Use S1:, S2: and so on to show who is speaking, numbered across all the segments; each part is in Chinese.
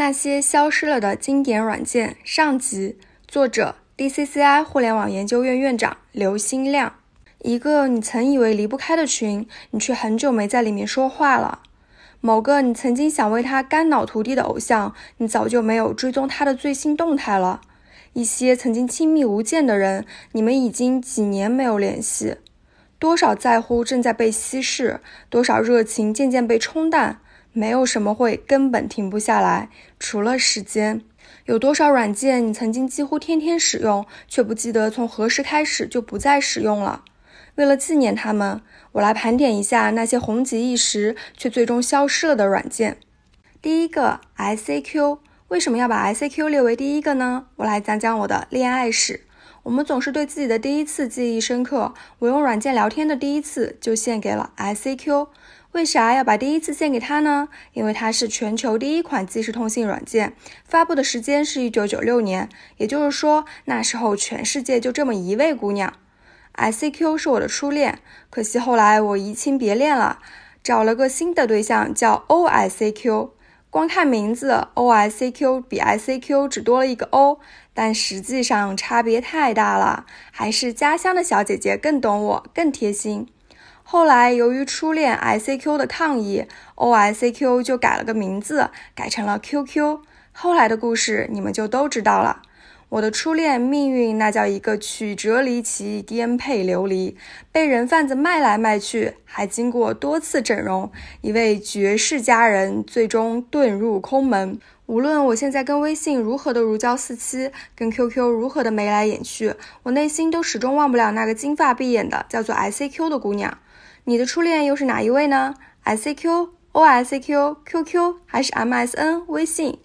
S1: 那些消失了的经典软件上集，作者 DCCI 互联网研究院院长刘新亮。一个你曾以为离不开的群，你却很久没在里面说话了。某个你曾经想为他肝脑涂地的偶像，你早就没有追踪他的最新动态了。一些曾经亲密无间的人，你们已经几年没有联系。多少在乎正在被稀释，多少热情渐渐被冲淡。没有什么会根本停不下来，除了时间。有多少软件你曾经几乎天天使用，却不记得从何时开始就不再使用了？为了纪念他们，我来盘点一下那些红极一时却最终消失了的软件。第一个，ICQ。为什么要把 ICQ 列为第一个呢？我来讲讲我的恋爱史。我们总是对自己的第一次记忆深刻，我用软件聊天的第一次就献给了 ICQ。为啥要把第一次献给他呢？因为它是全球第一款即时通信软件，发布的时间是一九九六年，也就是说那时候全世界就这么一位姑娘。ICQ 是我的初恋，可惜后来我移情别恋了，找了个新的对象叫 OICQ。光看名字，OICQ 比 ICQ 只多了一个 O，但实际上差别太大了，还是家乡的小姐姐更懂我，更贴心。后来，由于初恋 ICQ 的抗议，OICQ 就改了个名字，改成了 QQ。后来的故事你们就都知道了。我的初恋命运那叫一个曲折离奇、颠沛流离，被人贩子卖来卖去，还经过多次整容，一位绝世佳人最终遁入空门。无论我现在跟微信如何的如胶似漆，跟 QQ 如何的眉来眼去，我内心都始终忘不了那个金发碧眼的叫做 ICQ 的姑娘。你的初恋又是哪一位呢？ICQ、OICQ、QQ 还是 MSN 微信？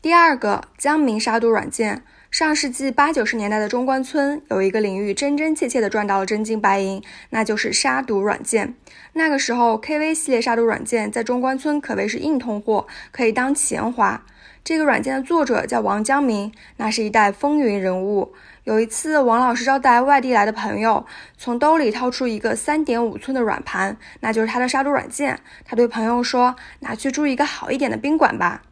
S1: 第二个江民杀毒软件。上世纪八九十年代的中关村有一个领域真真切切的赚到了真金白银，那就是杀毒软件。那个时候，KV 系列杀毒软件在中关村可谓是硬通货，可以当钱花。这个软件的作者叫王江明，那是一代风云人物。有一次，王老师招待外地来的朋友，从兜里掏出一个三点五寸的软盘，那就是他的杀毒软件。他对朋友说：“拿去住一个好一点的宾馆吧。”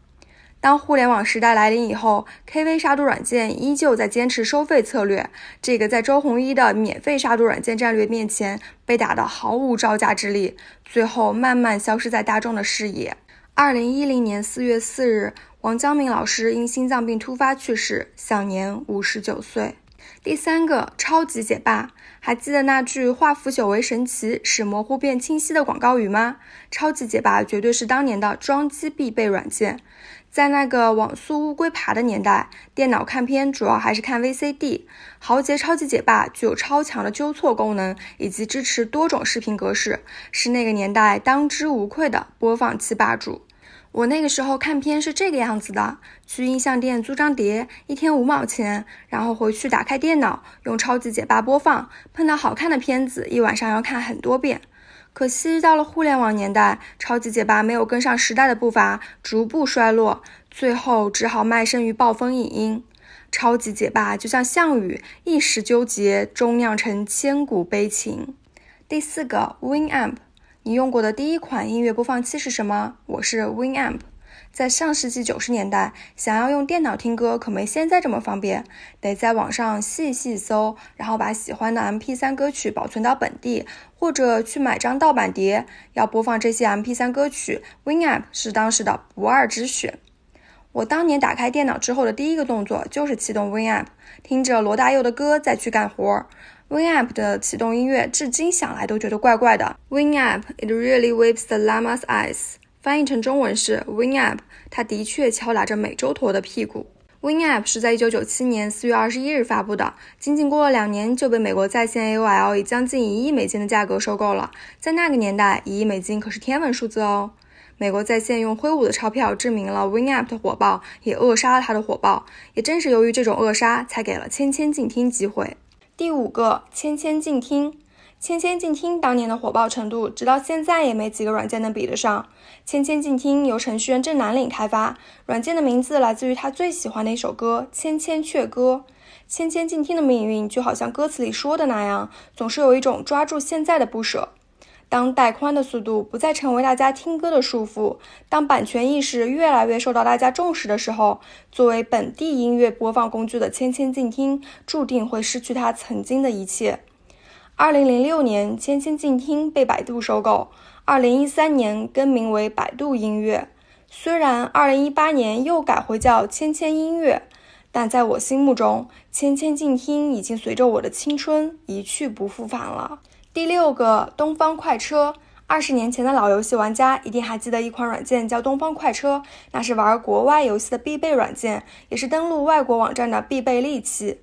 S1: 当互联网时代来临以后，KV 杀毒软件依旧在坚持收费策略。这个在周鸿祎的免费杀毒软件战略面前被打得毫无招架之力，最后慢慢消失在大众的视野。二零一零年四月四日，王江明老师因心脏病突发去世，享年五十九岁。第三个超级解霸，还记得那句“化腐朽为神奇，使模糊变清晰”的广告语吗？超级解霸绝对是当年的装机必备软件。在那个网速乌龟爬的年代，电脑看片主要还是看 VCD。豪杰超级解霸具有超强的纠错功能，以及支持多种视频格式，是那个年代当之无愧的播放器霸主。我那个时候看片是这个样子的：去音像店租张碟，一天五毛钱，然后回去打开电脑，用超级解霸播放。碰到好看的片子，一晚上要看很多遍。可惜到了互联网年代，超级解霸没有跟上时代的步伐，逐步衰落，最后只好卖身于暴风影音。超级解霸就像项羽，一时纠结，终酿成千古悲情。第四个 Winamp。你用过的第一款音乐播放器是什么？我是 Winamp。在上世纪九十年代，想要用电脑听歌可没现在这么方便，得在网上细细搜，然后把喜欢的 MP3 歌曲保存到本地，或者去买张盗版碟。要播放这些 MP3 歌曲，Winamp 是当时的不二之选。我当年打开电脑之后的第一个动作就是启动 Winamp，听着罗大佑的歌再去干活。Winamp 的启动音乐至今想来都觉得怪怪的。Winamp，it really whips the lama's eyes。翻译成中文是 Winamp，它的确敲打着美洲驼的屁股。Winamp 是在1997年4月21日发布的，仅仅过了两年就被美国在线 AOL 以将近一亿美金的价格收购了。在那个年代，一亿美金可是天文数字哦。美国在线用挥舞的钞票证明了 Winamp 的火爆，也扼杀了它的火爆。也正是由于这种扼杀，才给了千千静听机会。第五个，千千静听。千千静听当年的火爆程度，直到现在也没几个软件能比得上。千千静听由程序员郑南岭开发，软件的名字来自于他最喜欢的一首歌《千千阙歌》。千千静听的命运就好像歌词里说的那样，总是有一种抓住现在的不舍。当带宽的速度不再成为大家听歌的束缚，当版权意识越来越受到大家重视的时候，作为本地音乐播放工具的千千静听注定会失去它曾经的一切。二零零六年，千千静听被百度收购，二零一三年更名为百度音乐。虽然二零一八年又改回叫千千音乐，但在我心目中，千千静听已经随着我的青春一去不复返了。第六个东方快车，二十年前的老游戏玩家一定还记得一款软件叫东方快车，那是玩国外游戏的必备软件，也是登录外国网站的必备利器。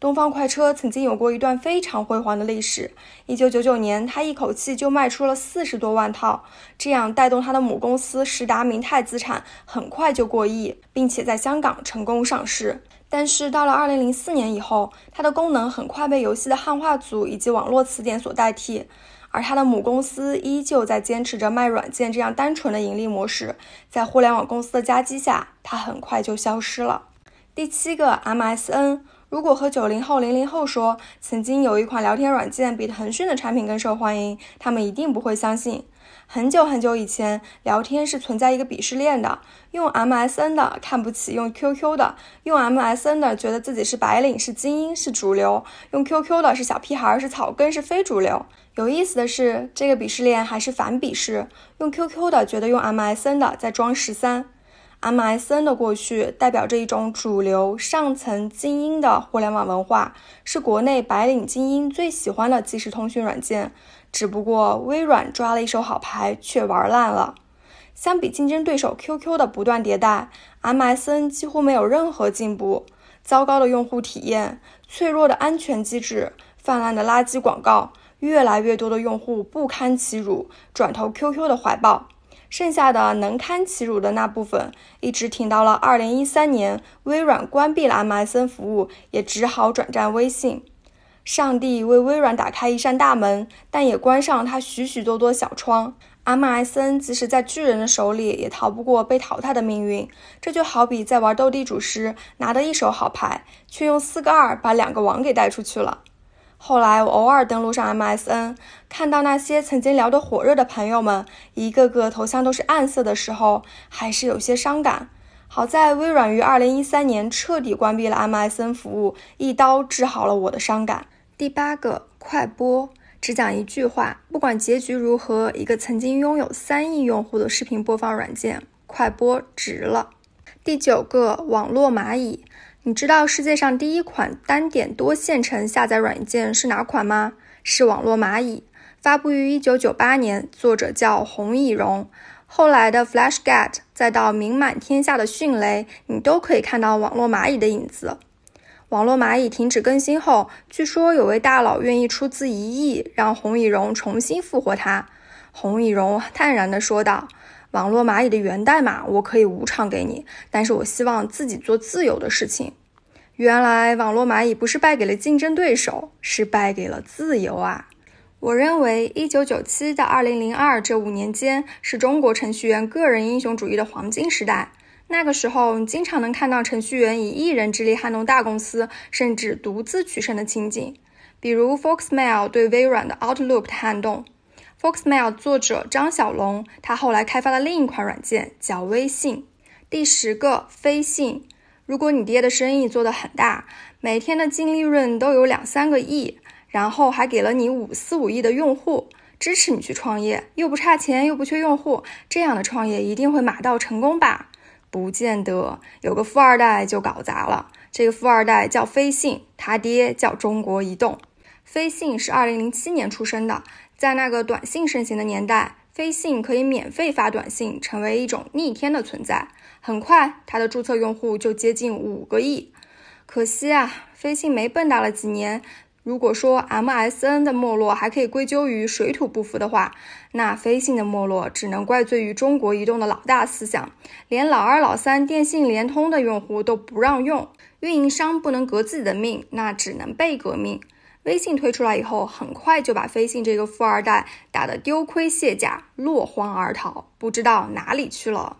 S1: 东方快车曾经有过一段非常辉煌的历史。一九九九年，它一口气就卖出了四十多万套，这样带动它的母公司实达明泰资产很快就过亿，并且在香港成功上市。但是到了二零零四年以后，它的功能很快被游戏的汉化组以及网络词典所代替，而它的母公司依旧在坚持着卖软件这样单纯的盈利模式。在互联网公司的夹击下，它很快就消失了。第七个 MSN，如果和九零后、零零后说曾经有一款聊天软件比腾讯的产品更受欢迎，他们一定不会相信。很久很久以前，聊天是存在一个鄙视链的。用 MSN 的看不起用 QQ 的，用 MSN 的觉得自己是白领、是精英、是主流；用 QQ 的是小屁孩、是草根、是非主流。有意思的是，这个鄙视链还是反鄙视。用 QQ 的觉得用 MSN 的在装十三。MSN 的过去代表着一种主流、上层、精英的互联网文化，是国内白领精英最喜欢的即时通讯软件。只不过微软抓了一手好牌，却玩烂了。相比竞争对手 QQ 的不断迭代，MSN 几乎没有任何进步。糟糕的用户体验、脆弱的安全机制、泛滥的垃圾广告，越来越多的用户不堪其辱，转投 QQ 的怀抱。剩下的能堪其辱的那部分，一直挺到了2013年，微软关闭了 MSN 服务，也只好转战微信。上帝为微软打开一扇大门，但也关上它许许多多小窗。MSN 即使在巨人的手里，也逃不过被淘汰的命运。这就好比在玩斗地主时，拿得一手好牌，却用四个二把两个王给带出去了。后来我偶尔登录上 MSN，看到那些曾经聊得火热的朋友们，一个个头像都是暗色的时候，还是有些伤感。好在微软于2013年彻底关闭了 MSN 服务，一刀治好了我的伤感。第八个快播，只讲一句话，不管结局如何，一个曾经拥有三亿用户的视频播放软件，快播值了。第九个网络蚂蚁，你知道世界上第一款单点多线程下载软件是哪款吗？是网络蚂蚁，发布于一九九八年，作者叫洪以荣。后来的 FlashGet，再到名满天下的迅雷，你都可以看到网络蚂蚁的影子。网络蚂蚁停止更新后，据说有位大佬愿意出资一亿，让洪以荣重新复活它。洪以荣淡然地说道：“网络蚂蚁的源代码我可以无偿给你，但是我希望自己做自由的事情。”原来网络蚂蚁不是败给了竞争对手，是败给了自由啊！我认为，一九九七到二零零二这五年间，是中国程序员个人英雄主义的黄金时代。那个时候，你经常能看到程序员以一人之力撼动大公司，甚至独自取胜的情景。比如 Foxmail 对微软的 Outlook 的撼动。Foxmail 作者张小龙，他后来开发了另一款软件叫微信。第十个飞信，如果你爹的生意做得很大，每天的净利润都有两三个亿，然后还给了你五四五亿的用户，支持你去创业，又不差钱又不缺用户，这样的创业一定会马到成功吧？不见得有个富二代就搞砸了。这个富二代叫飞信，他爹叫中国移动。飞信是二零零七年出生的，在那个短信盛行的年代，飞信可以免费发短信，成为一种逆天的存在。很快，它的注册用户就接近五个亿。可惜啊，飞信没蹦跶了几年。如果说 MSN 的没落还可以归咎于水土不服的话，那飞信的没落只能怪罪于中国移动的老大思想，连老二、老三电信、联通的用户都不让用，运营商不能革自己的命，那只能被革命。微信推出来以后，很快就把飞信这个富二代打得丢盔卸甲，落荒而逃，不知道哪里去了。